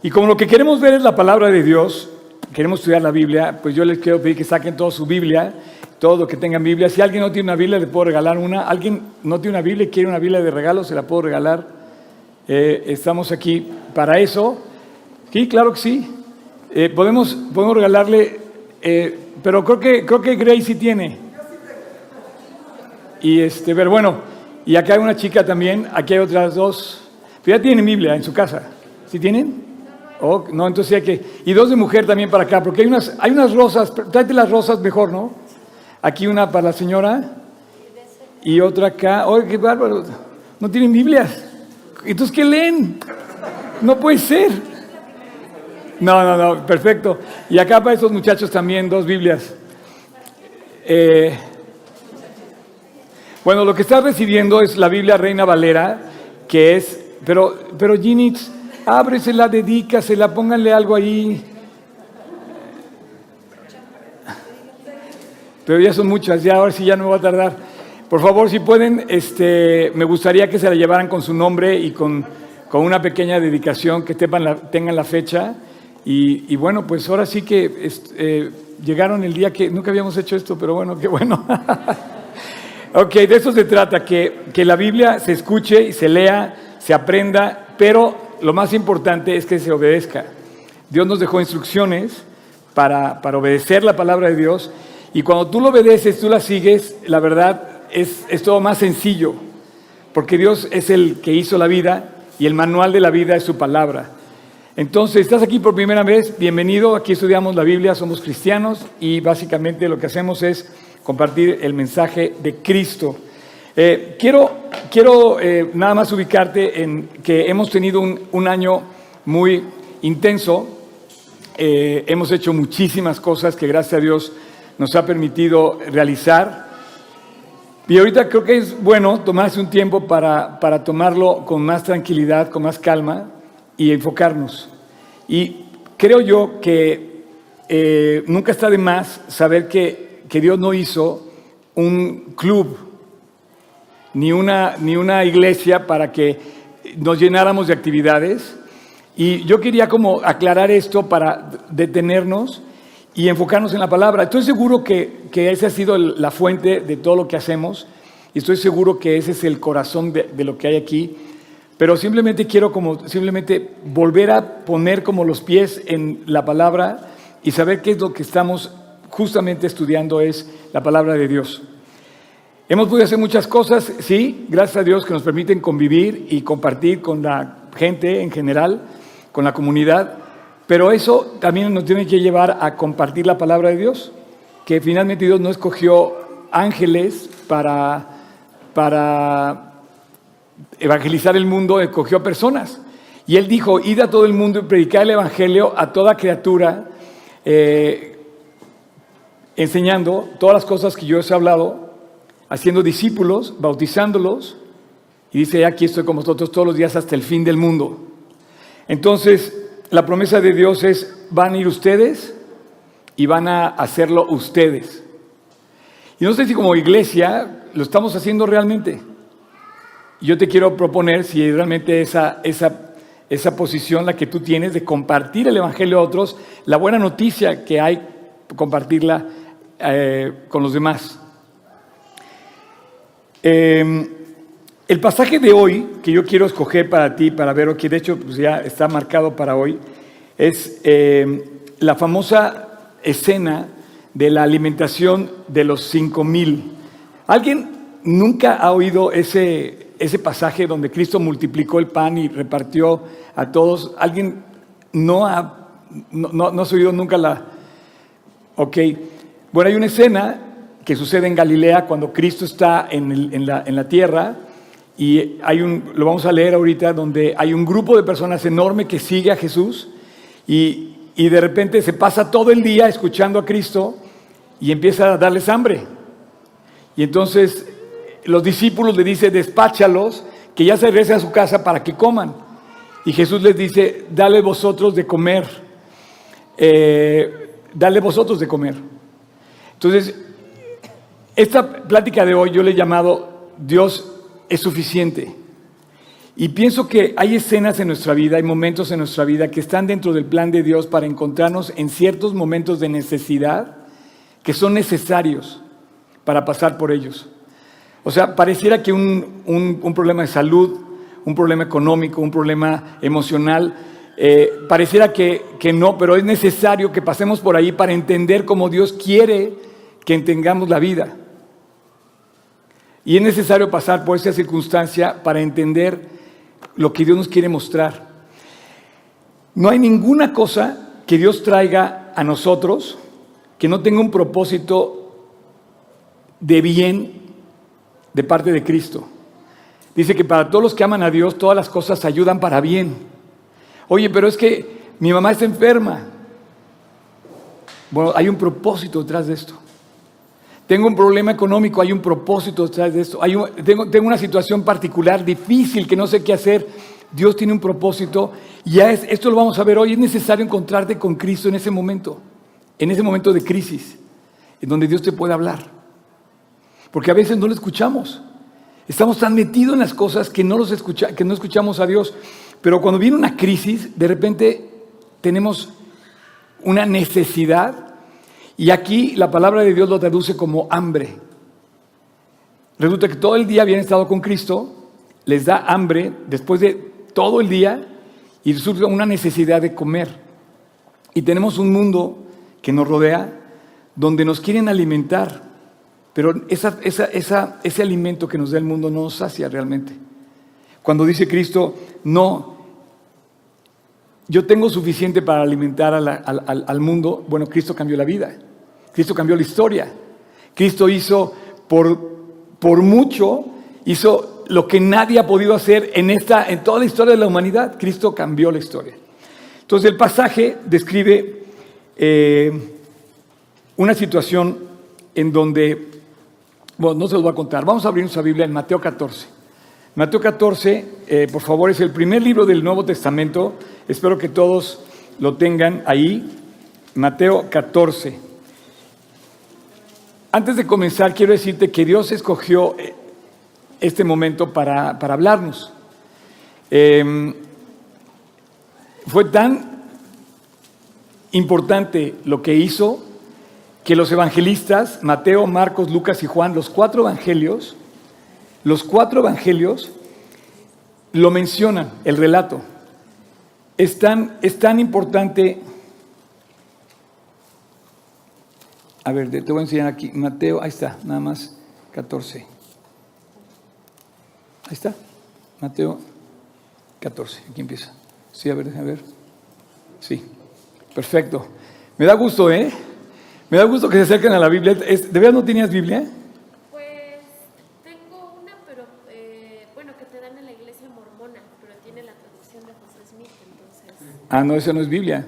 Y como lo que queremos ver es la palabra de Dios, queremos estudiar la Biblia, pues yo les quiero pedir que saquen toda su Biblia, todo lo que tengan Biblia. Si alguien no tiene una Biblia, le puedo regalar una. Alguien no tiene una Biblia y quiere una Biblia de regalo, se la puedo regalar. Eh, estamos aquí para eso. Sí, claro que sí. Eh, podemos, podemos regalarle, eh, pero creo que, creo que Grace sí tiene. Y este, pero bueno, y acá hay una chica también, aquí hay otras dos. Pero ya tienen Biblia en su casa. ¿Sí tienen? Oh, no, entonces hay que. Y dos de mujer también para acá, porque hay unas, hay unas rosas, tráete las rosas mejor, ¿no? Aquí una para la señora y otra acá. Oye, qué bárbaro. No tienen Biblias. Entonces, ¿qué leen? No puede ser. No, no, no, perfecto. Y acá para estos muchachos también dos Biblias. Eh, bueno, lo que estás recibiendo es la Biblia Reina Valera, que es, pero, pero Ginitz, ábresela, dedícasela, pónganle algo ahí. Pero ya son muchas, ya ahora sí ya no va a tardar. Por favor, si pueden, este, me gustaría que se la llevaran con su nombre y con, con una pequeña dedicación, que tengan la fecha. Y, bueno, pues ahora sí que eh, llegaron el día que nunca habíamos hecho esto, pero bueno, qué bueno. ok, de eso se trata, que, que la Biblia se escuche y se lea, se aprenda, pero lo más importante es que se obedezca. Dios nos dejó instrucciones para, para obedecer la palabra de Dios y cuando tú lo obedeces, tú la sigues, la verdad es, es todo más sencillo, porque Dios es el que hizo la vida y el manual de la vida es su palabra. Entonces, estás aquí por primera vez, bienvenido, aquí estudiamos la Biblia, somos cristianos y básicamente lo que hacemos es compartir el mensaje de Cristo. Eh, quiero quiero eh, nada más ubicarte en que hemos tenido un, año muy intenso, eh, hemos hecho muchísimas cosas que gracias a Dios nos ha permitido realizar. Y ahorita creo que es bueno tomarse un tiempo para, para tomarlo con más tranquilidad, con más calma y enfocarnos. Y creo yo que eh, nunca está de más saber que, que, Dios no hizo un club ni una, ni una iglesia para que nos llenáramos de actividades. Y yo quería como aclarar esto para detenernos y enfocarnos en la palabra. Estoy seguro que, que esa ha sido la fuente de todo lo que hacemos y estoy seguro que ese es el corazón de, lo que hay aquí pero simplemente quiero como simplemente volver a poner como los pies en la palabra y saber qué es lo que estamos justamente estudiando es la palabra de Dios. Hemos podido hacer muchas cosas, sí, gracias a Dios que nos permiten convivir y compartir con la gente en general, con la comunidad, pero eso también nos tiene que llevar a compartir la palabra de Dios, que finalmente Dios no escogió ángeles para, para evangelizar el mundo, escogió personas. Y él dijo, id a todo el mundo y predicar el Evangelio a toda criatura, eh, enseñando todas las cosas que yo os he hablado, haciendo discípulos, bautizándolos. Y dice, aquí estoy con vosotros todos los días hasta el fin del mundo. Entonces, la promesa de Dios es, van a ir ustedes y van a hacerlo ustedes. Y no sé si como iglesia lo estamos haciendo realmente. Yo te quiero proponer si realmente esa, esa, esa posición la que tú tienes de compartir el Evangelio a otros, la buena noticia que hay, compartirla eh, con los demás. Em, el pasaje de hoy que yo quiero escoger para ti, para ver, que de hecho pues ya está marcado para hoy, es em, la famosa escena de la alimentación de los cinco mil. ¿Alguien nunca ha oído ese, ese pasaje donde Cristo multiplicó el pan y repartió a todos, ¿alguien no ha, no, no, oído nunca la... Ok, bueno, hay una escena que sucede en Galilea cuando Cristo está en, la, en la tierra y hay un, lo vamos a leer ahorita, donde hay un grupo de personas enorme que sigue a Jesús y, y de repente se pasa todo el día escuchando a Cristo y empieza a darles hambre. Y entonces los discípulos le dicen, despáchalos, que ya se regresen a su casa para que coman. Y Jesús les dice, dale vosotros de comer. Eh, dale vosotros de comer. Entonces, esta plática de hoy yo le he llamado Dios es suficiente. Y pienso que hay escenas en nuestra vida, hay momentos en nuestra vida que están dentro del plan de Dios para encontrarnos en ciertos momentos de necesidad que son necesarios para pasar por ellos. O sea, pareciera que un, problema de salud, un problema económico, un problema emocional, eh, pareciera que, que no, pero es necesario que pasemos por ahí para entender cómo Dios quiere que entendamos la vida. Y es necesario pasar por esa circunstancia para entender lo que Dios nos quiere mostrar. No hay ninguna cosa que Dios traiga a nosotros que no tenga un propósito de bien de parte de Cristo. Dice que para todos los que aman a Dios, todas las cosas ayudan para bien. Oye, pero es que mi mamá está enferma. Bueno, hay un propósito detrás de esto. Tengo un problema económico, hay un propósito detrás de esto. tengo, tengo, una situación particular, difícil, que no sé qué hacer. Dios tiene un propósito y ya es, esto lo vamos a ver hoy. Es necesario encontrarte con Cristo en ese momento, en ese momento de crisis, en donde Dios te puede hablar. Porque a veces no lo escuchamos. Estamos tan metidos en las cosas que no, los escucha, que no escuchamos a Dios. Pero cuando viene una crisis, de repente tenemos una necesidad y aquí la palabra de Dios lo traduce como hambre. Resulta que todo el día habían estado con Cristo, les da hambre después de todo el día y resulta una necesidad de comer. Y tenemos un mundo que nos rodea donde nos quieren alimentar, pero ese alimento que nos da el mundo no nos sacia realmente. Cuando dice Cristo, no, yo tengo suficiente para alimentar al mundo, bueno, Cristo cambió la vida. Cristo cambió la historia. Cristo hizo por, por mucho, hizo lo que nadie ha podido hacer en, esta, en toda la historia de la humanidad. Cristo cambió la historia. Entonces el pasaje describe eh, una situación en donde, bueno, no se los voy a contar, vamos a abrir nuestra Biblia en Mateo 14. Mateo 14, eh, por favor, es el primer libro del Nuevo Testamento. Espero que todos lo tengan ahí. Mateo 14. Antes de comenzar, quiero decirte que Dios escogió eh, este momento para, hablarnos. Em, fue tan importante lo que hizo que los evangelistas, Mateo, Marcos, Lucas y Juan, los cuatro evangelios, los cuatro evangelios lo mencionan, el relato. Es tan, es tan importante A ver, te voy a enseñar aquí. Mateo, ahí está, nada más 14. Ahí está. Mateo 14. Aquí empieza. Sí, a ver, a ver. Sí. Perfecto. Me da gusto, ¿eh? Me da gusto que se acerquen a la Biblia. ¿De verdad no tenías Biblia? Pues tengo una, pero eh, bueno, que te dan en la iglesia mormona, pero tiene la traducción de José Smith, entonces. Ah, no, esa no es Biblia.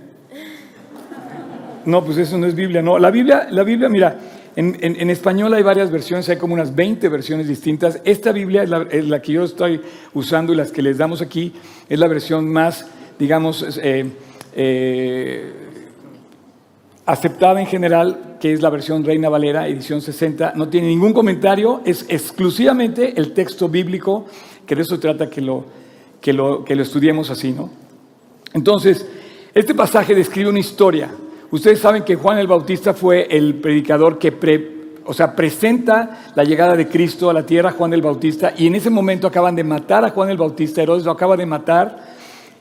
No, pues eso no es Biblia, no. La Biblia, la Biblia mira, en, español hay varias versiones, hay como unas 20 versiones distintas. Esta Biblia es la, que yo estoy usando y las que les damos aquí es la versión más, digamos, eh, eh, aceptada en general, que es la versión Reina Valera, edición 60. No tiene ningún comentario, es exclusivamente el texto bíblico, que de eso trata que lo, que lo, que lo estudiemos así, ¿no? Entonces, este pasaje describe una historia Ustedes saben que Juan el Bautista fue el predicador que o sea, presenta la llegada de Cristo a la tierra, Juan el Bautista, y en ese momento acaban de matar a Juan el Bautista, Herodes lo acaba de matar,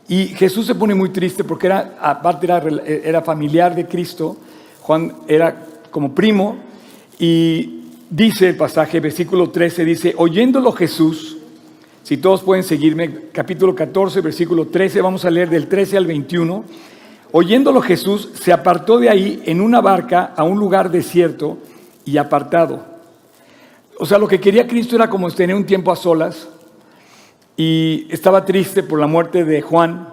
y Jesús se pone muy triste porque era, aparte era, familiar de Cristo, Juan era como primo, y dice el pasaje, versículo 13, dice, oyéndolo Jesús, si todos pueden seguirme, capítulo 14, versículo 13, vamos a leer del 13 al 21, Oyéndolo Jesús se apartó de ahí en una barca a un lugar desierto y apartado. O sea, lo que quería Cristo era como tener un tiempo a solas y estaba triste por la muerte de Juan.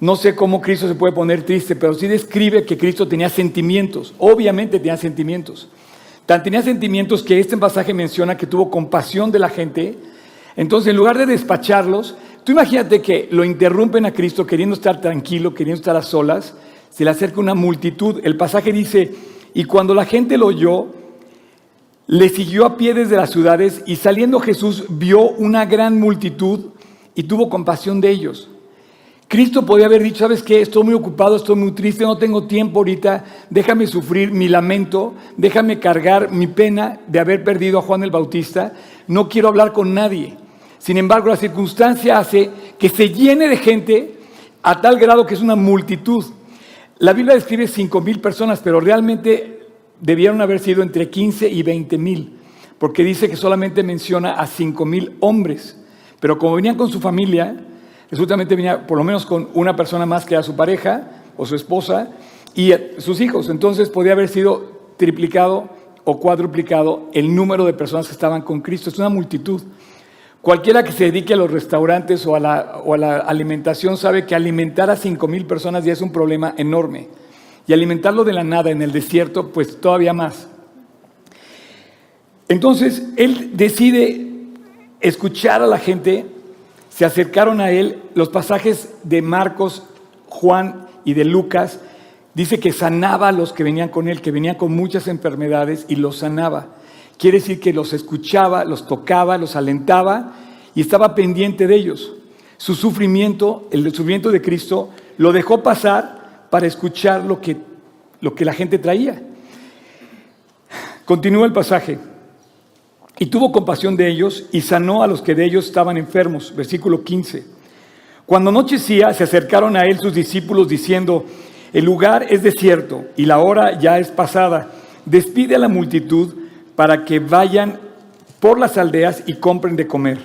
No sé cómo Cristo se puede poner triste, pero sí describe que Cristo tenía sentimientos. Obviamente tenía sentimientos. Tan tenía sentimientos que este pasaje menciona que tuvo compasión de la gente. Entonces, en lugar de despacharlos, Tú imagínate que lo interrumpen a Cristo queriendo estar tranquilo, queriendo estar a solas, se le acerca una multitud. El pasaje dice, y cuando la gente lo oyó, le siguió a pie desde las ciudades y saliendo Jesús vio una gran multitud y tuvo compasión de ellos. Cristo podía haber dicho, ¿sabes qué? Estoy muy ocupado, estoy muy triste, no tengo tiempo ahorita, déjame sufrir mi lamento, déjame cargar mi pena de haber perdido a Juan el Bautista, no quiero hablar con nadie. Sin embargo, la circunstancia hace que se llene de gente a tal grado que es una multitud. La Biblia describe 5 mil personas, pero realmente debieron haber sido entre 15 y 20 mil, porque dice que solamente menciona a 5 mil hombres. Pero como venían con su familia, resultamente venía por lo menos con una persona más que a su pareja o su esposa y sus hijos. Entonces podía haber sido triplicado o cuadruplicado el número de personas que estaban con Cristo. Es una multitud. Cualquiera que se dedique a los restaurantes o a la, alimentación sabe que alimentar a 5 mil personas ya es un problema enorme. Y alimentarlo de la nada en el desierto, pues todavía más. Entonces, él decide escuchar a la gente se acercaron a él. Los pasajes de Marcos, Juan y de Lucas dice que sanaba a los que venían con él, que venían con muchas enfermedades y los sanaba. Quiere decir que los escuchaba, los tocaba, los alentaba y estaba pendiente de ellos. Su sufrimiento, el sufrimiento de Cristo, lo dejó pasar para escuchar lo que, lo que la gente traía. Continúa el pasaje. Y tuvo compasión de ellos y sanó a los que de ellos estaban enfermos. Versículo 15. Cuando anochecía, se acercaron a él sus discípulos diciendo, el lugar es desierto y la hora ya es pasada. Despide a la multitud para que vayan por las aldeas y compren de comer.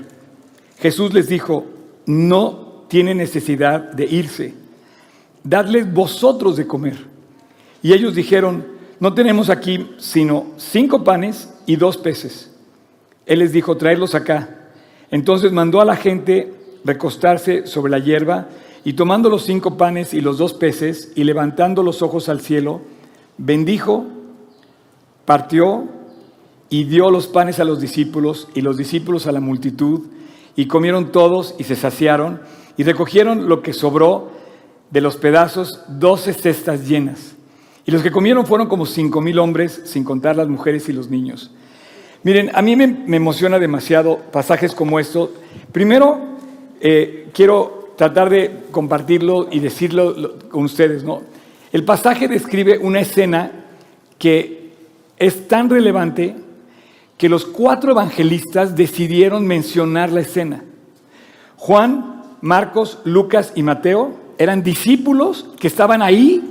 Jesús les dijo, no tiene necesidad de irse, dadles vosotros de comer. Y ellos dijeron, no tenemos aquí sino cinco panes y dos peces. Él les dijo, traerlos acá. Entonces mandó a la gente recostarse sobre la hierba y tomando los cinco panes y los dos peces y levantando los ojos al cielo, bendijo, partió y dio los panes a los discípulos y los discípulos a la multitud y comieron todos y se saciaron y recogieron lo que sobró de los pedazos, doce cestas llenas. Y los que comieron fueron como cinco mil hombres, sin contar las mujeres y los niños. Miren, a mí me, emociona demasiado pasajes como estos. Primero, eh, quiero tratar de compartirlo y decirlo con ustedes. ¿no? El pasaje describe una escena que es tan relevante que los cuatro evangelistas decidieron mencionar la escena. Juan, Marcos, Lucas y Mateo eran discípulos que estaban ahí,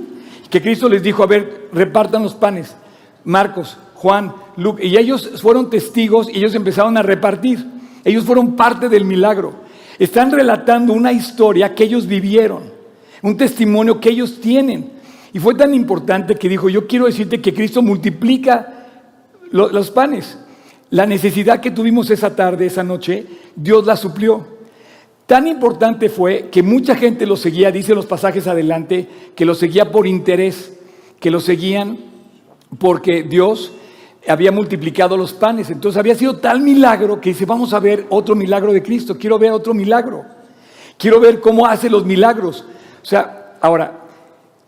que Cristo les dijo, a ver, repartan los panes. Marcos, Juan, Luke, y ellos fueron testigos y ellos empezaron a repartir. Ellos fueron parte del milagro. Están relatando una historia que ellos vivieron, un testimonio que ellos tienen. Y fue tan importante que dijo, yo quiero decirte que Cristo multiplica los panes. La necesidad que tuvimos esa tarde, esa noche, Dios la suplió. Tan importante fue que mucha gente lo seguía, dice los pasajes adelante, que lo seguía por interés, que lo seguían porque Dios había multiplicado los panes. Entonces había sido tal milagro que dice, vamos a ver otro milagro de Cristo, quiero ver otro milagro. Quiero ver cómo hace los milagros. O sea, ahora,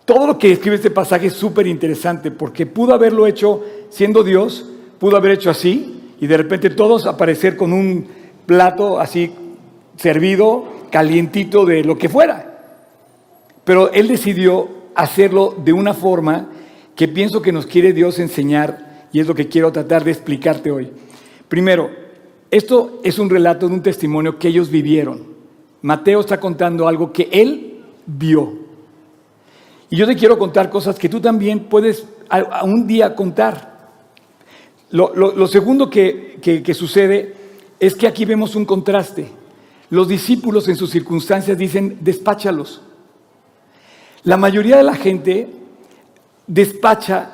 todo lo que escribe este pasaje es súper interesante porque pudo haberlo hecho siendo Dios, pudo haber hecho así y de repente todos aparecer con un plato así servido, calientito de lo que fuera. Pero Él decidió hacerlo de una forma que pienso que nos quiere Dios enseñar y es lo que quiero tratar de explicarte hoy. Primero, esto es un relato de un testimonio que ellos vivieron. Mateo está contando algo que él vio. Y yo te quiero contar cosas que tú también puedes a, un día contar. Lo, segundo que, sucede es que aquí vemos un contraste. Los discípulos en sus circunstancias dicen, despáchalos. La mayoría de la gente despacha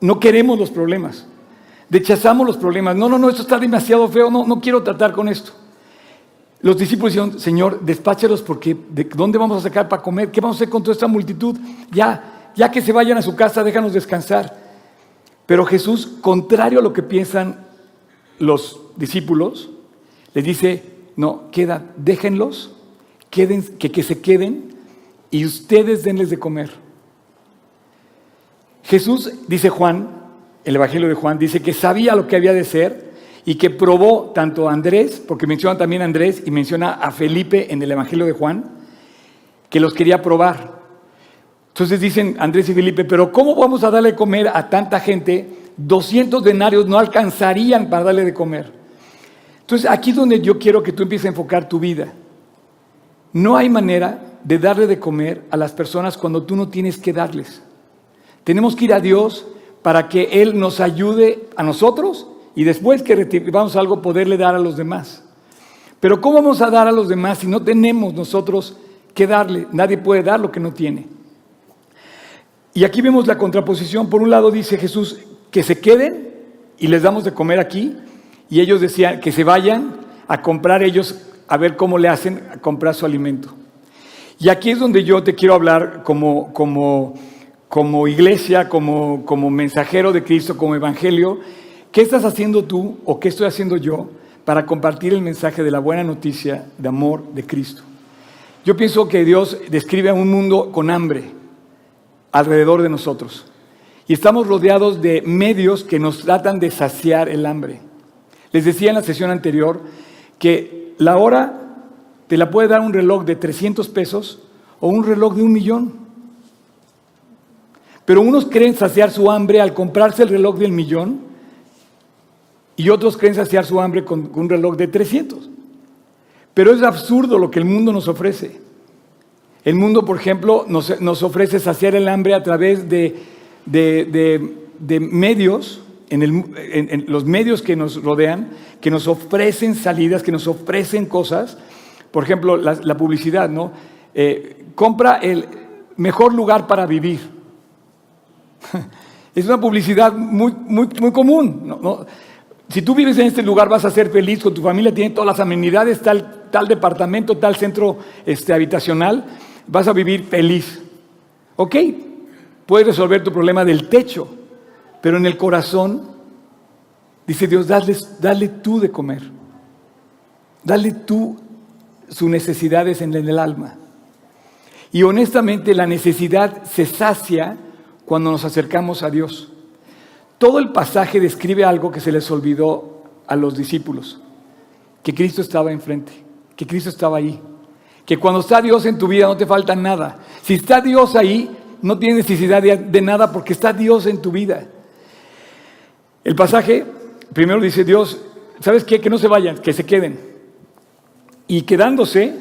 no queremos los problemas. Rechazamos los problemas. No, no, no, esto está demasiado feo. No, no quiero tratar con esto. Los discípulos dijeron, Señor, despáchalos porque ¿de dónde vamos a sacar para comer? ¿Qué vamos a hacer con toda esta multitud? Ya, ya que se vayan a su casa, déjanos descansar. Pero Jesús, contrario a lo que piensan los discípulos, les dice, no, queda, déjenlos, queden, que, que se queden y ustedes denles de comer. Jesús, dice Juan, el Evangelio de Juan, dice que sabía lo que había de ser y que probó tanto a Andrés, porque menciona también a Andrés y menciona a Felipe en el Evangelio de Juan, que los quería probar. Entonces dicen Andrés y Felipe, pero ¿cómo vamos a darle de comer a tanta gente? 200 denarios no alcanzarían para darle de comer. Entonces aquí es donde yo quiero que tú empieces a enfocar tu vida. No hay manera de darle de comer a las personas cuando tú no tienes que darles. Tenemos que ir a Dios para que Él nos ayude a nosotros y después que recibamos algo poderle dar a los demás. Pero ¿cómo vamos a dar a los demás si no tenemos nosotros que darle? Nadie puede dar lo que no tiene. Y aquí vemos la contraposición. Por un lado dice Jesús que se queden y les damos de comer aquí. Y ellos decían que se vayan a comprar ellos, a ver cómo le hacen comprar su alimento. Y aquí es donde yo te quiero hablar como, como, como iglesia, como, como mensajero de Cristo, como evangelio. ¿Qué estás haciendo tú o qué estoy haciendo yo para compartir el mensaje de la buena noticia de amor de Cristo? Yo pienso que Dios describe a un mundo con hambre alrededor de nosotros. Y estamos rodeados de medios que nos tratan de saciar el hambre. Les decía en la sesión anterior que la hora te la puede dar un reloj de 300 pesos o un reloj de un millón. Pero unos creen saciar su hambre al comprarse el reloj del millón y otros creen saciar su hambre con, un reloj de 300. Pero es absurdo lo que el mundo nos ofrece. El mundo, por ejemplo, nos, ofrece saciar el hambre a través de, medios, en, los medios que nos rodean, que nos ofrecen salidas, que nos ofrecen cosas. Por ejemplo, la, publicidad, ¿no? Eh, compra el mejor lugar para vivir. Es una publicidad muy, común. ¿no? Si tú vives en este lugar vas a ser feliz, con tu familia tiene todas las amenidades, tal, tal departamento, tal centro este, habitacional, vas a vivir feliz. Ok, puedes resolver tu problema del techo, pero en el corazón, dice Dios, dale, dale tú de comer. Dale tú sus necesidades en el alma. Y honestamente la necesidad se sacia cuando nos acercamos a Dios. Todo el pasaje describe algo que se les olvidó a los discípulos, que Cristo estaba enfrente, que Cristo estaba ahí, que cuando está Dios en tu vida no te falta nada. Si está Dios ahí, no tienes necesidad de, nada porque está Dios en tu vida. El pasaje primero dice Dios, ¿sabes qué? Que no se vayan, que se queden. Y quedándose,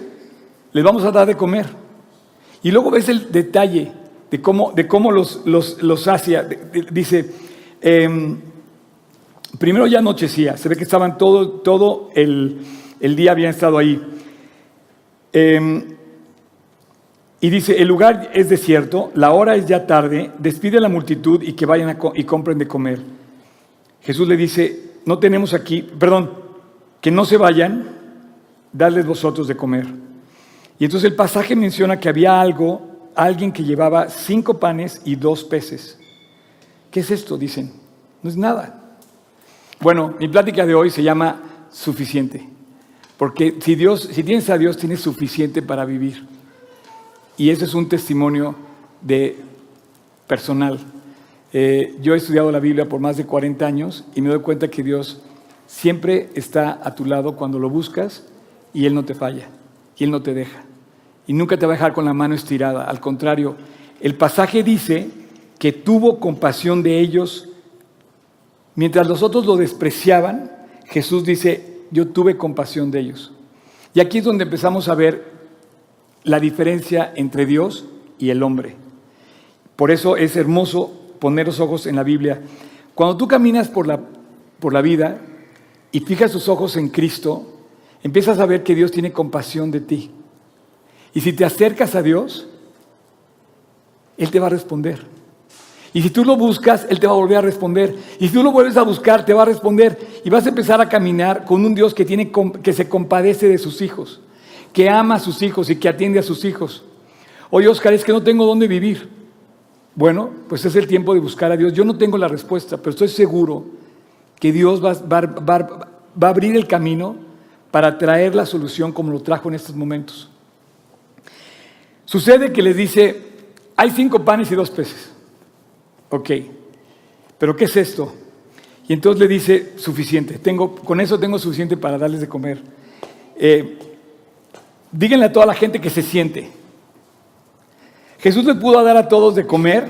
les vamos a dar de comer. Y luego ves el detalle de cómo, de cómo los, los, los. Dice, Em, primero ya anochecía, se ve que estaban todo, todo el, día, habían estado ahí. Em, y dice, el lugar es desierto, la hora es ya tarde, despide a la multitud y que vayan y compren de comer. Jesús le dice, no tenemos aquí, perdón, que no se vayan, darles vosotros de comer. Y entonces el pasaje menciona que había algo, alguien que llevaba cinco panes y dos peces. ¿Qué es esto? Dicen. No es nada. Bueno, mi plática de hoy se llama suficiente. Porque si Dios, si tienes a Dios, tienes suficiente para vivir. Y ese es un testimonio de personal. Eh, yo he estudiado la Biblia por más de 40 años y me doy cuenta que Dios siempre está a tu lado cuando lo buscas y Él no te falla, y Él no te deja. Y nunca te va a dejar con la mano estirada. Al contrario, el pasaje dice que tuvo compasión de ellos. Mientras los otros lo despreciaban, Jesús dice, yo tuve compasión de ellos. Y aquí es donde empezamos a ver la diferencia entre Dios y el hombre. Por eso es hermoso poner los ojos en la Biblia. Cuando tú caminas por la, por la vida y fijas tus ojos en Cristo, empiezas a ver que Dios tiene compasión de ti. Y si te acercas a Dios, Él te va a responder. Y si tú lo buscas, Él te va a volver a responder. Y si tú lo vuelves a buscar, te va a responder. Y vas a empezar a caminar con un Dios que, tiene, que se compadece de sus hijos, que ama a sus hijos y que atiende a sus hijos. Oye, Oscar, es que no tengo dónde vivir. Bueno, pues es el tiempo de buscar a Dios. Yo no tengo la respuesta, pero estoy seguro que Dios va, va a abrir el camino para traer la solución como lo trajo en estos momentos. Sucede que les dice, hay cinco panes y dos peces. Ok, pero ¿qué es esto? Y entonces le dice, suficiente, tengo, con eso tengo suficiente para darles de comer. Eh, díganle a toda la gente que se siente. Jesús les pudo dar a todos de comer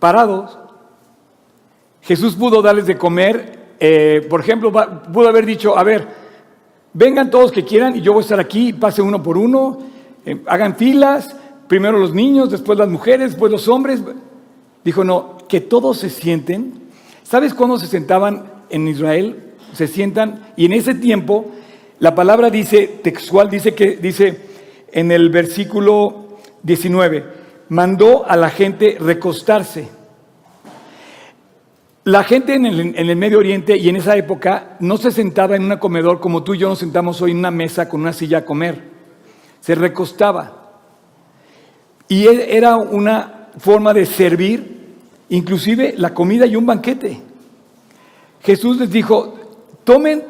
parados. Jesús pudo darles de comer, eh, por ejemplo, pudo haber dicho, a ver, vengan todos que quieran y yo voy a estar aquí, pase uno por uno, eh, hagan filas, primero los niños, después las mujeres, después los hombres. Dijo, no, que todos se sienten. ¿Sabes cuándo se sentaban en Israel? Se sientan y en ese tiempo la palabra dice, textual, dice que dice en el versículo 19, mandó a la gente recostarse. La gente en el, Medio Oriente y en esa época no se sentaba en un comedor como tú y yo nos sentamos hoy en una mesa con una silla a comer. Se recostaba. Y e, era una forma de servir inclusive la comida y un banquete. Jesús les dijo, tomen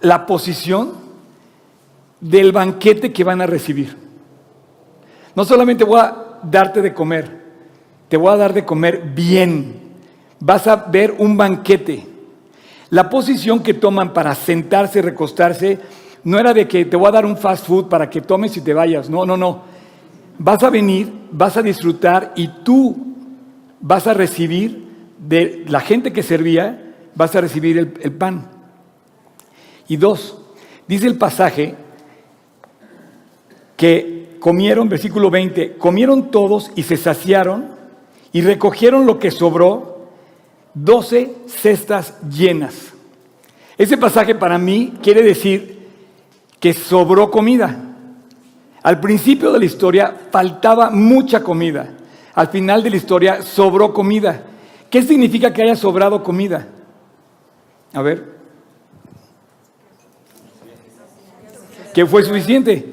la posición del banquete que van a recibir. No solamente voy a darte de comer, te voy a dar de comer bien. Vas a ver un banquete. La posición que toman para sentarse, recostarse, no era de que te voy a dar un fast food para que tomes y te vayas. No, no, no. Vas a venir, vas a disfrutar y tú vas a recibir de la gente que servía, vas a recibir el, pan. Y dos, dice el pasaje que comieron, versículo 20, comieron todos y se saciaron y recogieron lo que sobró, doce cestas llenas. Ese pasaje para mí quiere decir que sobró comida. Al principio de la historia faltaba mucha comida. Al final de la historia sobró comida. ¿Qué significa que haya sobrado comida? A ver. Que fue suficiente.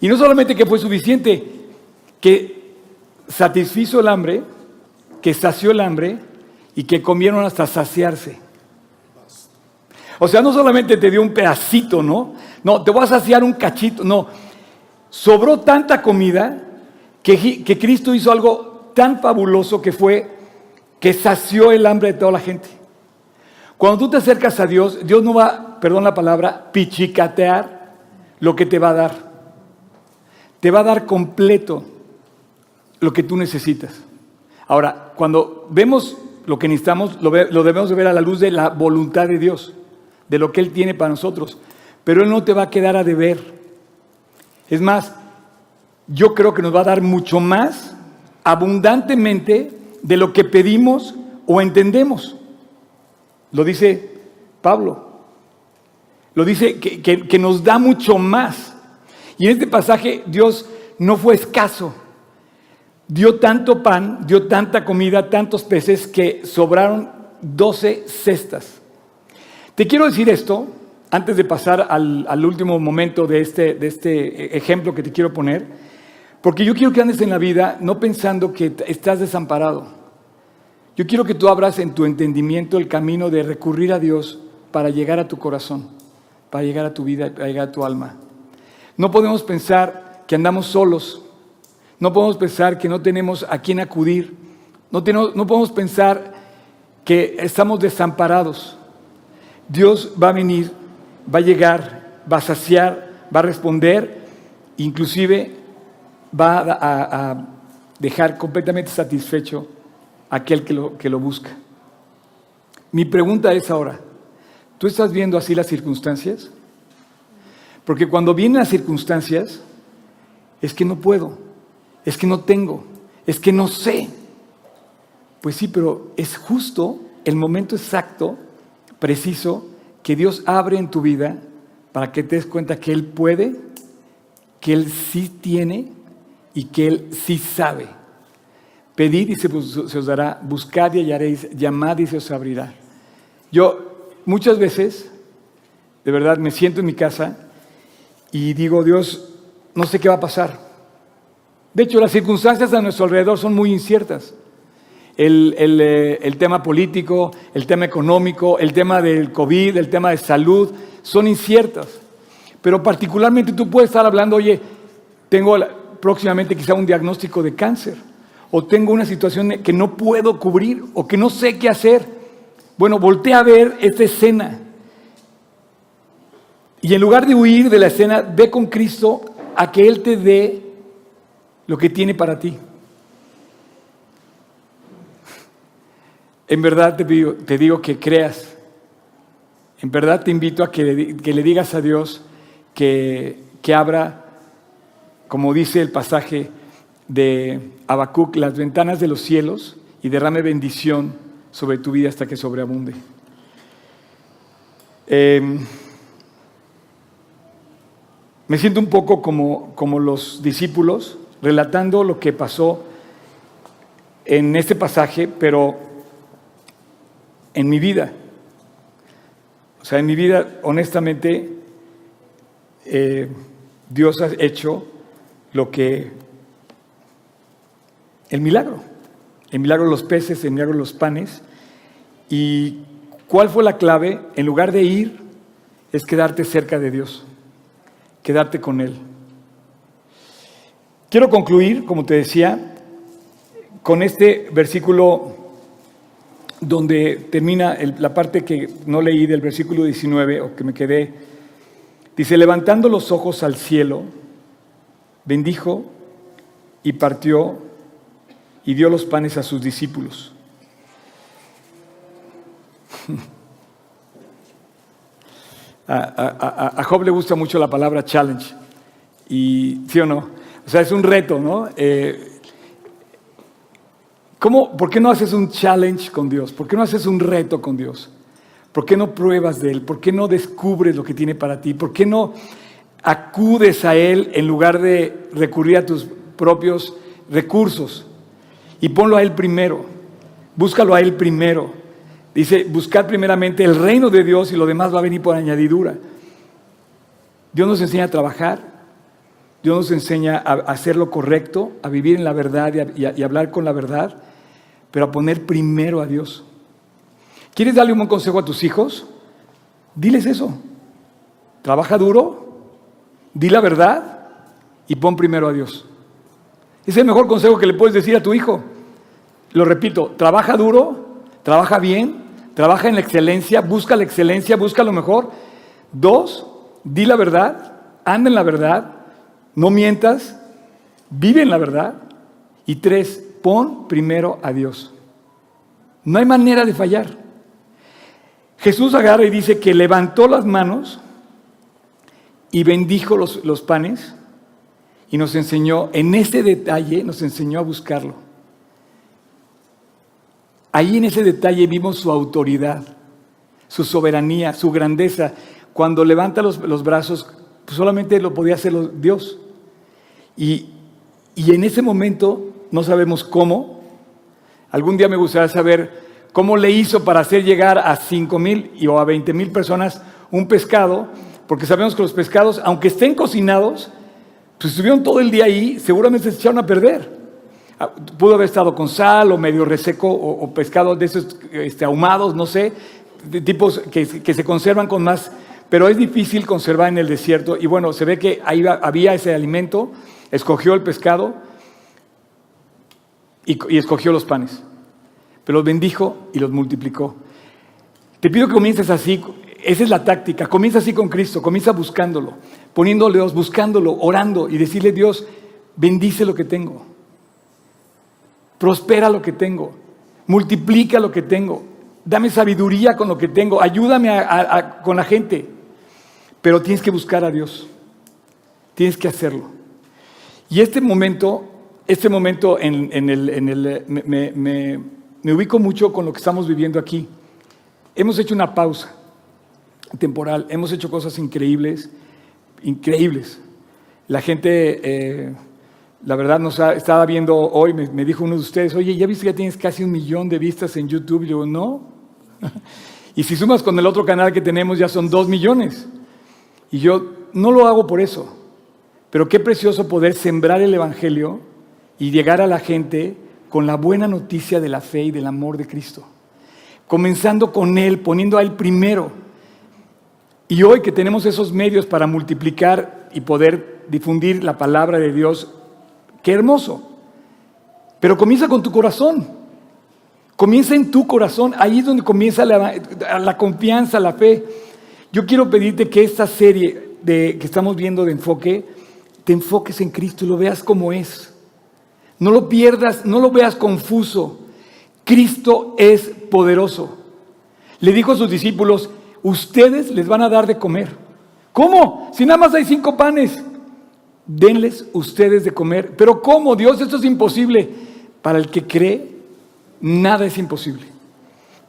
Y no solamente que fue suficiente, que satisfizo el hambre, que sació el hambre y que comieron hasta saciarse. O sea, no solamente te dio un pedacito, ¿no? No, te voy a saciar un cachito, no. Sobró tanta comida que, que Cristo hizo algo tan fabuloso que fue que sació el hambre de toda la gente. Cuando tú te acercas a Dios, Dios no va, perdón la palabra, pichicatear lo que te va a dar. Te va a dar completo lo que tú necesitas. Ahora, cuando vemos lo que necesitamos, lo, debemos de ver a la luz de la voluntad de Dios, de lo que Él tiene para nosotros. Pero Él no te va a quedar a deber. Es más, yo creo que nos va a dar mucho más abundantemente de lo que pedimos o entendemos. Lo dice Pablo. Lo dice que, nos da mucho más. Y en este pasaje Dios no fue escaso. Dio tanto pan, dio tanta comida, tantos peces que sobraron 12 cestas. Te quiero decir esto antes de pasar al, al último momento de este, de este ejemplo que te quiero poner. Porque yo quiero que andes en la vida no pensando que estás desamparado. Yo quiero que tú abras en tu entendimiento el camino de recurrir a Dios para llegar a tu corazón, para llegar a tu vida, para llegar a tu alma. No podemos pensar que andamos solos. No podemos pensar que no tenemos a quién acudir. No, no podemos pensar que estamos desamparados. Dios va a venir, va a llegar, va a saciar, va a responder, inclusive va a, dejar completamente satisfecho aquel que lo, que lo busca. Mi pregunta es ahora, ¿tú estás viendo así las circunstancias? Porque cuando vienen las circunstancias, es que no puedo, es que no tengo, es que no sé. Pues sí, pero es justo el momento exacto, preciso, que Dios abre en tu vida para que te des cuenta que Él puede, que Él sí tiene y que Él sí sabe. Pedid y se, os dará, buscad y hallaréis, llamad y se os abrirá. Yo muchas veces, de verdad, me siento en mi casa y digo, Dios, no sé qué va a pasar. De hecho, las circunstancias a nuestro alrededor son muy inciertas. El, eh, el, tema político, el tema económico, el tema del COVID, el tema de salud, son inciertas. Pero particularmente tú puedes estar hablando, oye, tengo próximamente quizá un diagnóstico de cáncer. o tengo una situación que no puedo cubrir o que no sé qué hacer. Bueno, voltea a ver esta escena. Y en lugar de huir de la escena, ve con Cristo a que Él te dé lo que tiene para ti. En verdad te digo, te digo que creas. En verdad te invito a que le, digas a Dios que, que abra, como dice el pasaje, de Habacuc las ventanas de los cielos y derrame bendición sobre tu vida hasta que sobreabunde. Em, me siento un poco como, como los discípulos relatando lo que pasó en este pasaje, pero en mi vida. O sea, en mi vida, honestamente, eh, Dios ha hecho lo que el milagro. El milagro de los peces, el milagro de los panes. ¿Y cuál fue la clave? En lugar de ir, es quedarte cerca de Dios, quedarte con Él. Quiero concluir, como te decía, con este versículo donde termina la parte que no leí del versículo 19 o que me quedé. Dice, levantando los ojos al cielo, bendijo y partió y dio los panes a sus discípulos. A, Job le gusta mucho la palabra challenge. Y sí o no. O sea, es un reto, ¿no? Eh, ¿cómo, ¿Por qué no haces un challenge con Dios? ¿Por qué no haces un reto con Dios? ¿Por qué no pruebas de Él? ¿Por qué no descubres lo que tiene para ti? ¿Por qué no acudes a Él en lugar de recurrir a tus propios recursos? y ponlo a Él primero. Búscalo a Él primero. Dice, buscar primeramente el reino de Dios y lo demás va a venir por añadidura. Dios nos enseña a trabajar, Dios nos enseña a hacer lo correcto, a vivir en la verdad y, a, hablar con la verdad, pero a poner primero a Dios. ¿Quieres darle un buen consejo a tus hijos? Diles eso. Trabaja duro, di la verdad y pon primero a Dios. Es el mejor consejo que le puedes decir a tu hijo. Lo repito, trabaja duro, trabaja bien, trabaja en la excelencia, busca la excelencia, busca lo mejor. Dos, di la verdad, anda en la verdad, no mientas, vive en la verdad. Y tres, pon primero a Dios. No hay manera de fallar. Jesús agarra y dice que levantó las manos y bendijo los, los panes y nos enseñó, en ese detalle, nos enseñó a buscarlo. Ahí en ese detalle vimos su autoridad, su soberanía, su grandeza. Cuando levanta los, brazos, pues solamente lo podía hacer Dios. Y, y en ese momento, no sabemos cómo, algún día me gustaría saber cómo le hizo para hacer llegar a 5 mil o a 20 mil personas un pescado, porque sabemos que los pescados, aunque estén cocinados, pues estuvieron todo el día ahí, seguramente se echaron a perder. Ah, pudo haber estado con sal o medio reseco o, pescado de esos este, ahumados, no sé, de tipos que, se conservan con más, pero es difícil conservar en el desierto. Y bueno, se ve que ahí había ese alimento, escogió el pescado y, escogió los panes, pero los bendijo y los multiplicó. Te pido que comiences así, esa es la táctica. Comienza así con Cristo, comienza buscándolo, poniéndole Dios, buscándolo, orando y decirle Dios, bendice lo que tengo, prospera lo que tengo, multiplica lo que tengo, dame sabiduría con lo que tengo, ayúdame con la gente. Pero tienes que buscar a Dios, tienes que hacerlo. Y este momento, este momento en, el, me ubico mucho con lo que estamos viviendo aquí. Hemos hecho una pausa temporal. Hemos hecho cosas increíbles, increíbles. La gente, eh, la verdad, nos estaba viendo hoy, me, dijo uno de ustedes, oye, ¿ya viste que ya tienes casi un millón de vistas en YouTube? Y yo, no. y si sumas con el otro canal que tenemos, ya son dos millones. Y yo no lo hago por eso. Pero qué precioso poder sembrar el Evangelio y llegar a la gente con la buena noticia de la fe y del amor de Cristo. Comenzando con Él, poniendo a Él primero. Y hoy que tenemos esos medios para multiplicar y poder difundir la palabra de Dios, qué hermoso. Pero comienza con tu corazón. Comienza en tu corazón. Ahí es donde comienza la, confianza, la fe. Yo quiero pedirte que esta serie de, que estamos viendo de enfoque, te enfoques en Cristo y lo veas como es. No lo pierdas, no lo veas confuso. Cristo es poderoso. Le dijo a sus discípulos, ustedes les van a dar de comer. ¿Cómo? Si nada más hay cinco panes, denles ustedes de comer. Pero ¿cómo? Dios, esto es imposible. Para el que cree, nada es imposible.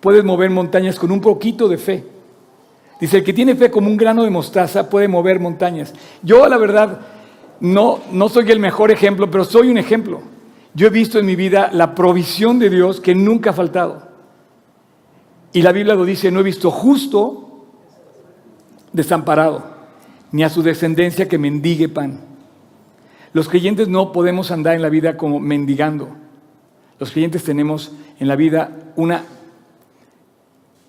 Puedes mover montañas con un poquito de fe. Dice, el que tiene fe como un grano de mostaza puede mover montañas. Yo, la verdad, no, no soy el mejor ejemplo, pero soy un ejemplo. Yo he visto en mi vida la provisión de Dios que nunca ha faltado. Y la Biblia lo dice, no he visto justo desamparado, ni a su descendencia que mendigue pan. Los creyentes no podemos andar en la vida como mendigando. Los creyentes tenemos en la vida una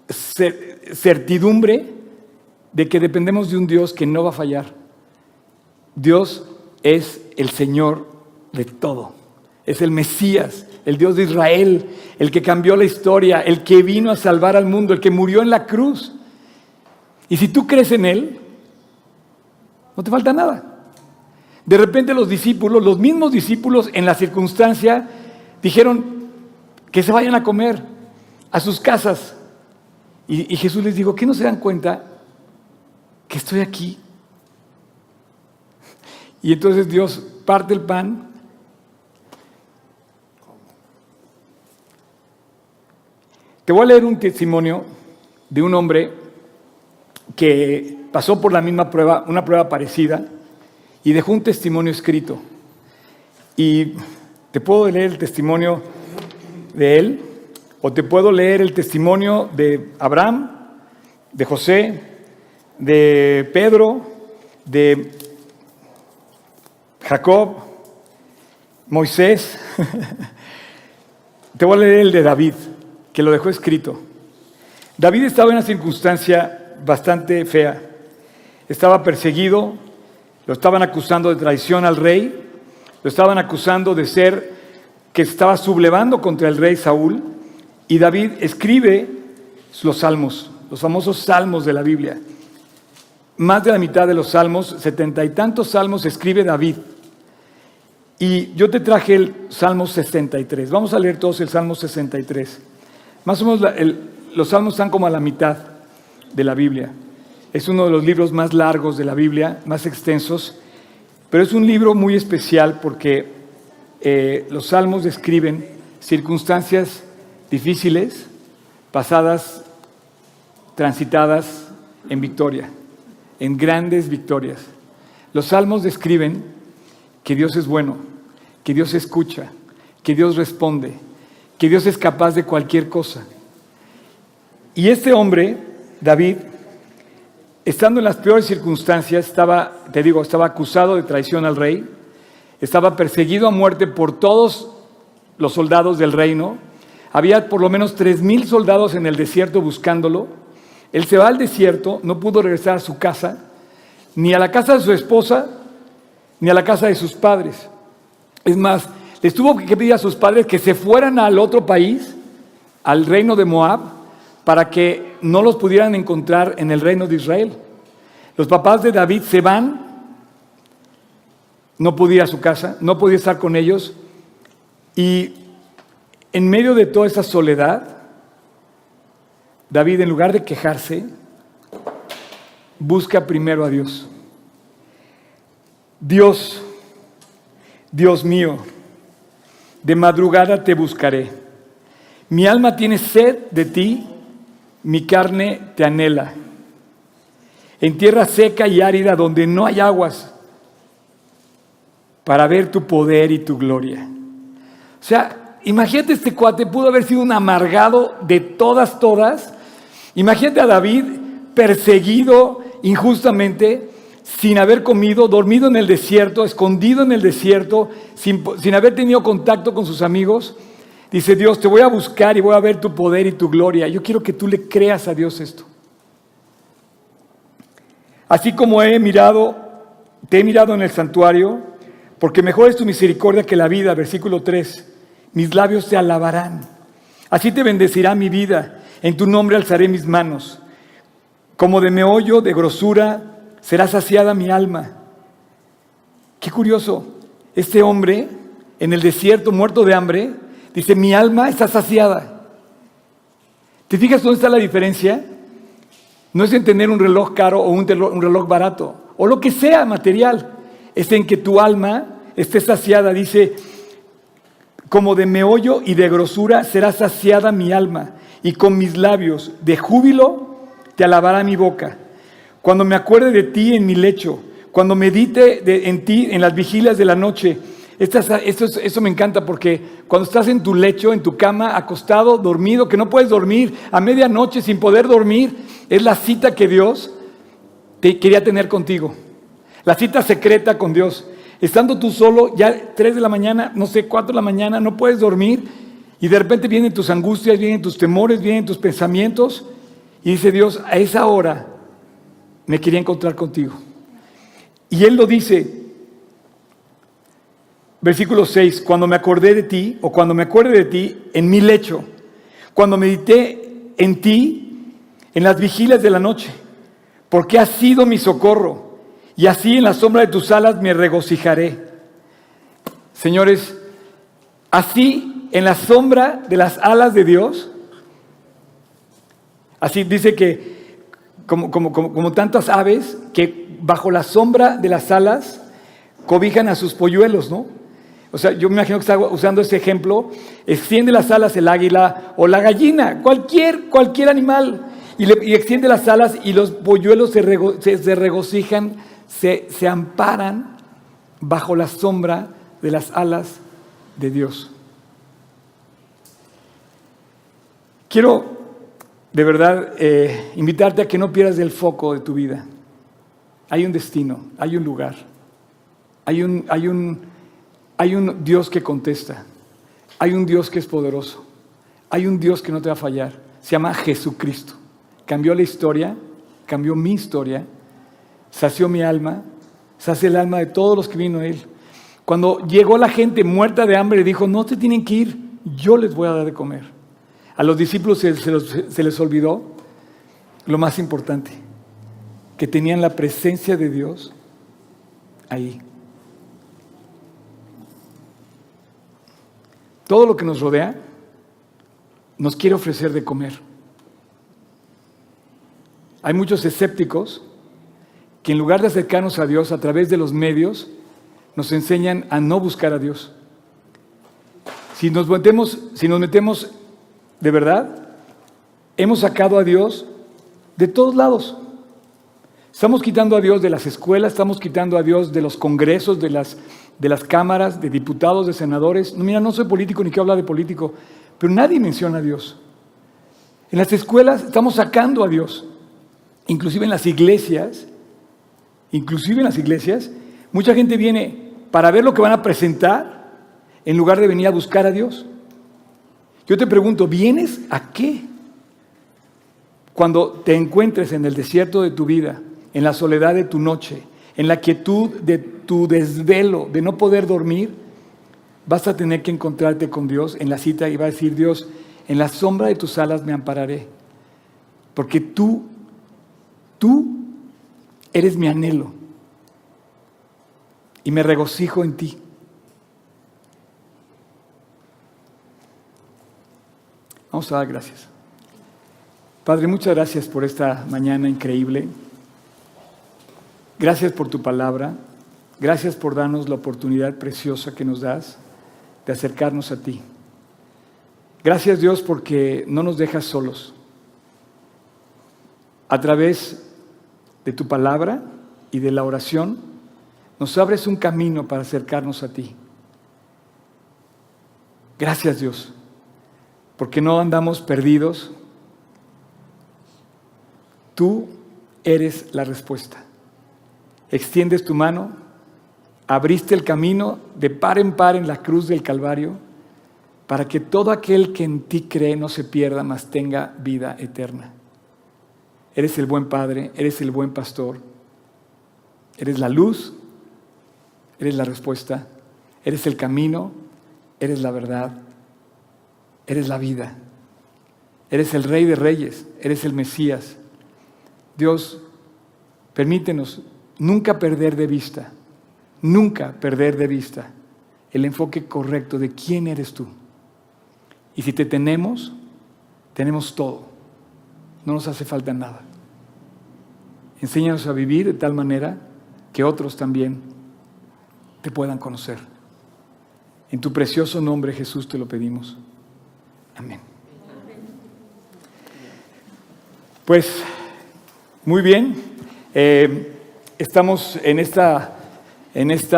certidumbre de que dependemos de un Dios que no va a fallar. Dios es el Señor de todo. Es el Mesías, el Dios de Israel, el que cambió la historia, el que vino a salvar al mundo, el que murió en la cruz. Y si tú crees en Él, no te falta nada. De repente los discípulos, los mismos discípulos en la circunstancia, dijeron que se vayan a comer a sus casas. Y, Jesús les dijo, ¿qué no se dan cuenta que estoy aquí? Y entonces Dios parte el pan. Te voy a leer un testimonio de un hombre que pasó por la misma prueba, una prueba parecida, y dejó un testimonio escrito. Y te puedo leer el testimonio de él, o te puedo leer el testimonio de Abraham, de José, de Pedro, de Jacob, Moisés. te voy a leer el de David, que lo dejó escrito. David estaba en una circunstancia bastante fea. Estaba perseguido, lo estaban acusando de traición al rey, lo estaban acusando de ser que estaba sublevando contra el rey Saúl, y David escribe los salmos, los famosos salmos de la Biblia. Más de la mitad de los salmos, setenta y tantos salmos, escribe David. Y yo te traje el Salmo 63. Vamos a leer todos el Salmo 63. Más o menos los salmos están como a la mitad de la Biblia. Es uno de los libros más largos de la Biblia, más extensos, pero es un libro muy especial porque eh, los salmos describen circunstancias difíciles, pasadas, transitadas en victoria, en grandes victorias. Los salmos describen que Dios es bueno, que Dios escucha, que Dios responde, que Dios es capaz de cualquier cosa. Y este hombre, David, estando en las peores circunstancias, estaba, te digo, estaba acusado de traición al rey, estaba perseguido a muerte por todos los soldados del reino, había por lo menos tres mil soldados en el desierto buscándolo, él se va al desierto, no pudo regresar a su casa, ni a la casa de su esposa, ni a la casa de sus padres. Es más, les tuvo que pedir a sus padres que se fueran al otro país, al reino de Moab, para que no los pudieran encontrar en el reino de Israel. Los papás de David se van, no podía a su casa, no podía estar con ellos, y en medio de toda esa soledad, David, en lugar de quejarse, busca primero a Dios. Dios, Dios mío, de madrugada te buscaré. Mi alma tiene sed de ti mi carne te anhela. En tierra seca y árida donde no hay aguas, para ver tu poder y tu gloria. O sea, imagínate este cuate, pudo haber sido un amargado de todas, todas. Imagínate a David perseguido injustamente, sin haber comido, dormido en el desierto, escondido en el desierto, sin, sin haber tenido contacto con sus amigos. Dice Dios, te voy a buscar y voy a ver tu poder y tu gloria. Yo quiero que tú le creas a Dios esto. Así como he mirado, te he mirado en el santuario, porque mejor es tu misericordia que la vida, versículo 3. mis labios te alabarán. Así te bendecirá mi vida, en tu nombre alzaré mis manos. Como de meollo, de grosura, será saciada mi alma. Qué curioso, este hombre en el desierto, muerto de hambre, dice, mi alma está saciada. ¿Te fijas dónde está la diferencia? No es en tener un reloj caro o un reloj barato, o lo que sea material, es en que tu alma esté saciada. Dice, como de meollo y de grosura será saciada mi alma, y con mis labios de júbilo te alabará mi boca. Cuando me acuerde de ti en mi lecho, cuando medite en ti en las vigilias de la noche, eso me encanta porque cuando estás en tu lecho, en tu cama, acostado, dormido, que no puedes dormir, a medianoche sin poder dormir, es la cita que Dios te quería tener contigo. La cita secreta con Dios. Estando tú solo, ya 3 de la mañana, no sé, 4 de la mañana, no puedes dormir y de repente vienen tus angustias, vienen tus temores, vienen tus pensamientos y dice Dios, a esa hora me quería encontrar contigo. Y Él lo dice, versículo 6, cuando me acordé de ti, o cuando me acuerde de ti, en mi lecho, cuando medité en ti, en las vigilias de la noche, porque has sido mi socorro, y así en la sombra de tus alas me regocijaré. Señores, así en la sombra de las alas de Dios, así dice que como, como, como, como tantas aves que bajo la sombra de las alas cobijan a sus polluelos, ¿no? O sea, yo me imagino que está usando ese ejemplo, extiende las alas el águila o la gallina, cualquier, cualquier animal, y, extiende las alas y los polluelos se, regocijan, se, se amparan bajo la sombra de las alas de Dios. Quiero de verdad eh, invitarte a que no pierdas el foco de tu vida. Hay un destino, hay un lugar, hay un, hay un hay un Dios que contesta, hay un Dios que es poderoso, hay un Dios que no te va a fallar. Se llama Jesucristo. Cambió la historia, cambió mi historia, sació mi alma, sació el alma de todos los que vino a Él. Cuando llegó la gente muerta de hambre, dijo, no te tienen que ir, yo les voy a dar de comer. A los discípulos se, les olvidó lo más importante, que tenían la presencia de Dios ahí. todo lo que nos rodea nos quiere ofrecer de comer. Hay muchos escépticos que en lugar de acercarnos a Dios a través de los medios, nos enseñan a no buscar a Dios. Si nos metemos, si nos metemos de verdad, hemos sacado a Dios de todos lados. Estamos quitando a Dios de las escuelas, estamos quitando a Dios de los congresos, de las de las cámaras, de diputados, de senadores. No, mira, no soy político ni quiero hablar de político, pero nadie menciona a Dios. En las escuelas estamos sacando a Dios. Inclusive en las iglesias, inclusive en las iglesias, mucha gente viene para ver lo que van a presentar en lugar de venir a buscar a Dios. Yo te pregunto, ¿vienes a qué? Cuando te encuentres en el desierto de tu vida, en la soledad de tu noche, en la quietud de tu desvelo, de no poder dormir, vas a tener que encontrarte con Dios en la cita y va a decir Dios, en la sombra de tus alas me ampararé, porque tú, tú eres mi anhelo y me regocijo en ti. Vamos a dar gracias. Padre, muchas gracias por esta mañana increíble. Gracias por tu palabra. Gracias por darnos la oportunidad preciosa que nos das de acercarnos a ti. Gracias Dios porque no nos dejas solos. A través de tu palabra y de la oración, nos abres un camino para acercarnos a ti. Gracias Dios, porque no andamos perdidos. Tú eres la respuesta extiendes tu mano, abriste el camino de par en par en la cruz del Calvario, para que todo aquel que en ti cree no se pierda, mas tenga vida eterna. Eres el buen Padre, eres el buen pastor, eres la luz, eres la respuesta, eres el camino, eres la verdad, eres la vida, eres el rey de reyes, eres el Mesías. Dios, permítenos nunca perder de vista, nunca perder de vista el enfoque correcto de quién eres tú. Y si te tenemos, tenemos todo. No nos hace falta nada. Enséñanos a vivir de tal manera que otros también te puedan conocer. En tu precioso nombre, Jesús, te lo pedimos. Amén. Pues, muy bien. Eh, estamos en en este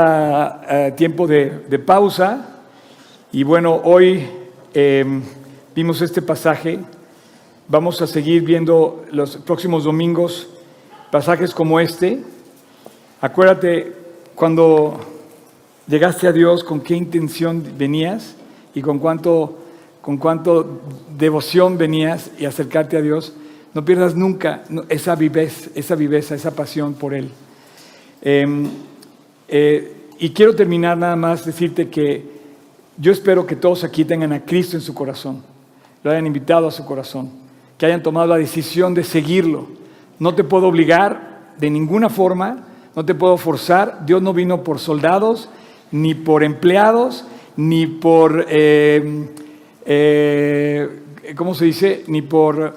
tiempo de, pausa y bueno, hoy em, vimos este pasaje. Vamos a seguir viendo los próximos domingos pasajes como este. Acuérdate cuando llegaste a Dios, con qué intención venías y con cuánto, con cuánto devoción venías y acercarte a Dios. No pierdas nunca esa viveza, esa viveza, esa pasión por Él. Em, eh, y quiero terminar nada más decirte que yo espero que todos aquí tengan a Cristo en su corazón, lo hayan invitado a su corazón, que hayan tomado la decisión de seguirlo. No te puedo obligar de ninguna forma, no te puedo forzar. Dios no vino por soldados, ni por empleados, ni por, eh, eh, ¿cómo se dice? Ni por,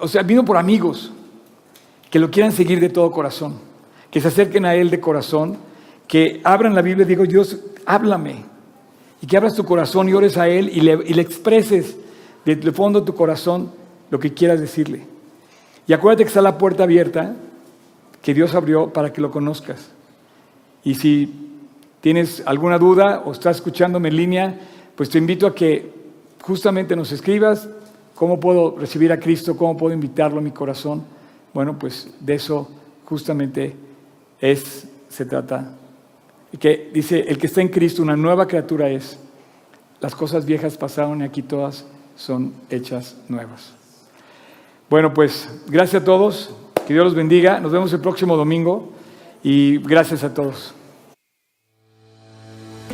o sea, vino por amigos que lo quieran seguir de todo corazón que se acerquen a Él de corazón, que abran la Biblia y digo, Dios, háblame. Y que abras tu corazón y ores a Él y le, expreses desde el fondo de tu corazón lo que quieras decirle. Y acuérdate que está la puerta abierta que Dios abrió para que lo conozcas. Y si tienes alguna duda o estás escuchándome en línea, pues te invito a que justamente nos escribas cómo puedo recibir a Cristo, cómo puedo invitarlo a mi corazón. Bueno, pues de eso justamente es, se trata, que dice, el que está en Cristo, una nueva criatura es. Las cosas viejas pasaron y aquí todas son hechas nuevas. Bueno, pues gracias a todos, que Dios los bendiga, nos vemos el próximo domingo y gracias a todos.